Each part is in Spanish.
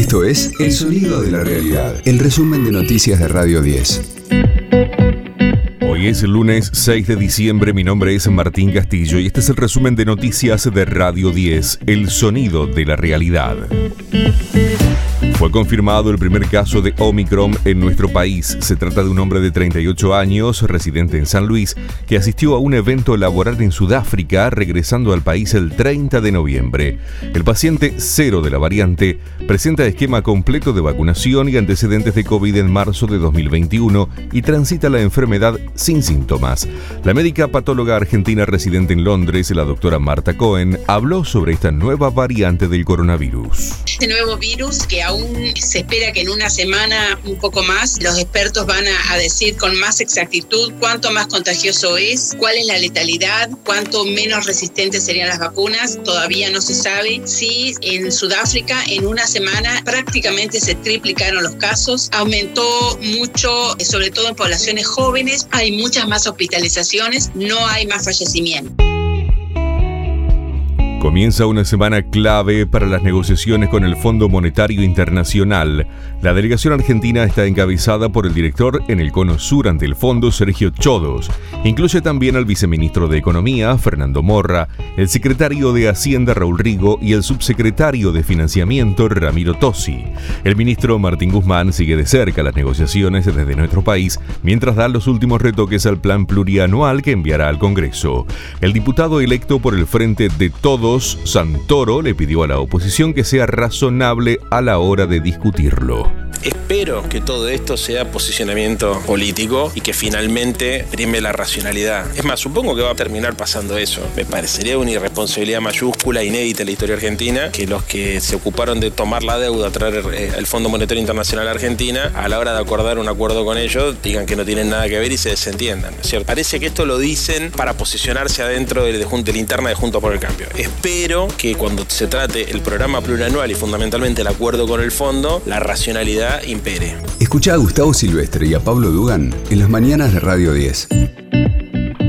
Esto es El Sonido de la Realidad, el resumen de noticias de Radio 10. Hoy es el lunes 6 de diciembre, mi nombre es Martín Castillo y este es el resumen de noticias de Radio 10, El Sonido de la Realidad. Confirmado el primer caso de Omicron en nuestro país. Se trata de un hombre de 38 años, residente en San Luis, que asistió a un evento laboral en Sudáfrica, regresando al país el 30 de noviembre. El paciente cero de la variante presenta esquema completo de vacunación y antecedentes de COVID en marzo de 2021 y transita la enfermedad sin síntomas. La médica patóloga argentina residente en Londres, la doctora Marta Cohen, habló sobre esta nueva variante del coronavirus. Este nuevo virus que aún se espera que en una semana, un poco más, los expertos van a, decir con más exactitud cuánto más contagioso es, cuál es la letalidad, cuánto menos resistentes serían las vacunas. Todavía no se sabe si en Sudáfrica en una semana prácticamente se triplicaron los casos, aumentó mucho, sobre todo en poblaciones jóvenes, hay muchas más hospitalizaciones, no hay más fallecimientos. Comienza una semana clave para las negociaciones con el Fondo Monetario Internacional. La delegación argentina está encabezada por el director en el cono sur ante el fondo, Sergio Chodos. Incluye también al viceministro de Economía, Fernando Morra, el secretario de Hacienda, Raúl Rigo, y el subsecretario de Financiamiento, Ramiro Tosi. El ministro Martín Guzmán sigue de cerca las negociaciones desde nuestro país, mientras da los últimos retoques al plan plurianual que enviará al Congreso. El diputado electo por el Frente de Todos Santoro le pidió a la oposición que sea razonable a la hora de discutirlo. Espero que todo esto sea posicionamiento político y que finalmente prime la racionalidad. Es más, supongo que va a terminar pasando eso. Me parecería una irresponsabilidad mayúscula, inédita en la historia argentina, que los que se ocuparon de tomar la deuda, traer eh, el Fondo Monetario Internacional a Argentina, a la hora de acordar un acuerdo con ellos, digan que no tienen nada que ver y se desentiendan. Parece que esto lo dicen para posicionarse adentro de, la interna de Juntos por el Cambio. Espero que cuando se trate el programa plurianual y fundamentalmente el acuerdo con el fondo, la racionalidad impere. Escucha a Gustavo Silvestre y a Pablo Dugan en las mañanas de Radio 10.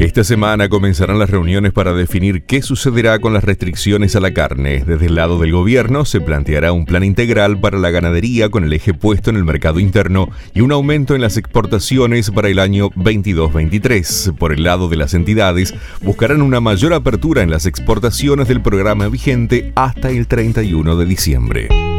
Esta semana comenzarán las reuniones para definir qué sucederá con las restricciones a la carne. Desde el lado del gobierno se planteará un plan integral para la ganadería con el eje puesto en el mercado interno y un aumento en las exportaciones para el año 22-23. Por el lado de las entidades, buscarán una mayor apertura en las exportaciones del programa vigente hasta el 31 de diciembre.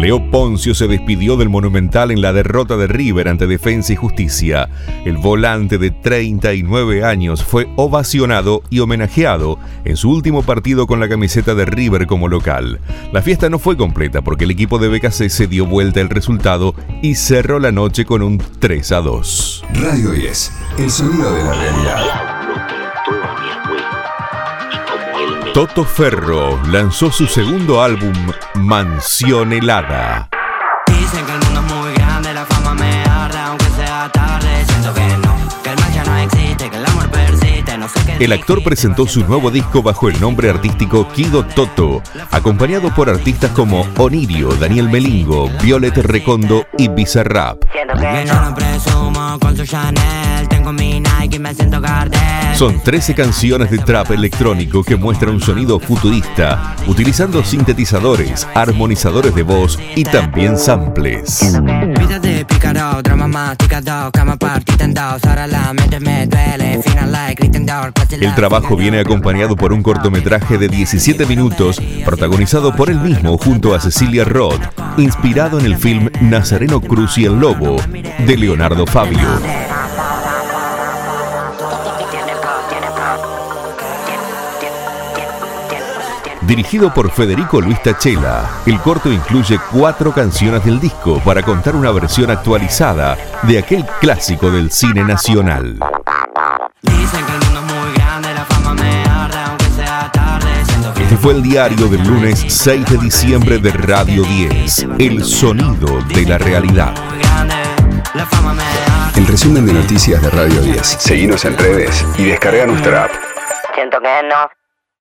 Leo Poncio se despidió del Monumental en la derrota de River ante Defensa y Justicia. El volante de 39 años fue ovacionado y homenajeado en su último partido con la camiseta de River como local. La fiesta no fue completa porque el equipo de BKC se dio vuelta el resultado y cerró la noche con un 3 a 2. Radio 10, el sonido de la realidad. Toto Ferro lanzó su segundo álbum, Mansión Helada. El actor presentó su nuevo disco bajo el nombre artístico Kido Toto, acompañado por artistas como Onirio, Daniel Melingo, Violet Recondo y Bizarrap. Son 13 canciones de trap electrónico que muestran un sonido futurista, utilizando sintetizadores, armonizadores de voz y también samples. El trabajo viene acompañado por un cortometraje de 17 minutos, protagonizado por él mismo junto a Cecilia Roth, inspirado en el film Nazareno Cruz y el Lobo, de Leonardo Fabio. Dirigido por Federico Luis Tachela, el corto incluye cuatro canciones del disco para contar una versión actualizada de aquel clásico del cine nacional. Este fue el diario del lunes 6 de diciembre de Radio 10, El Sonido de la Realidad. El resumen de noticias de Radio 10. Seguimos en redes y descarga nuestra app. Siento que no.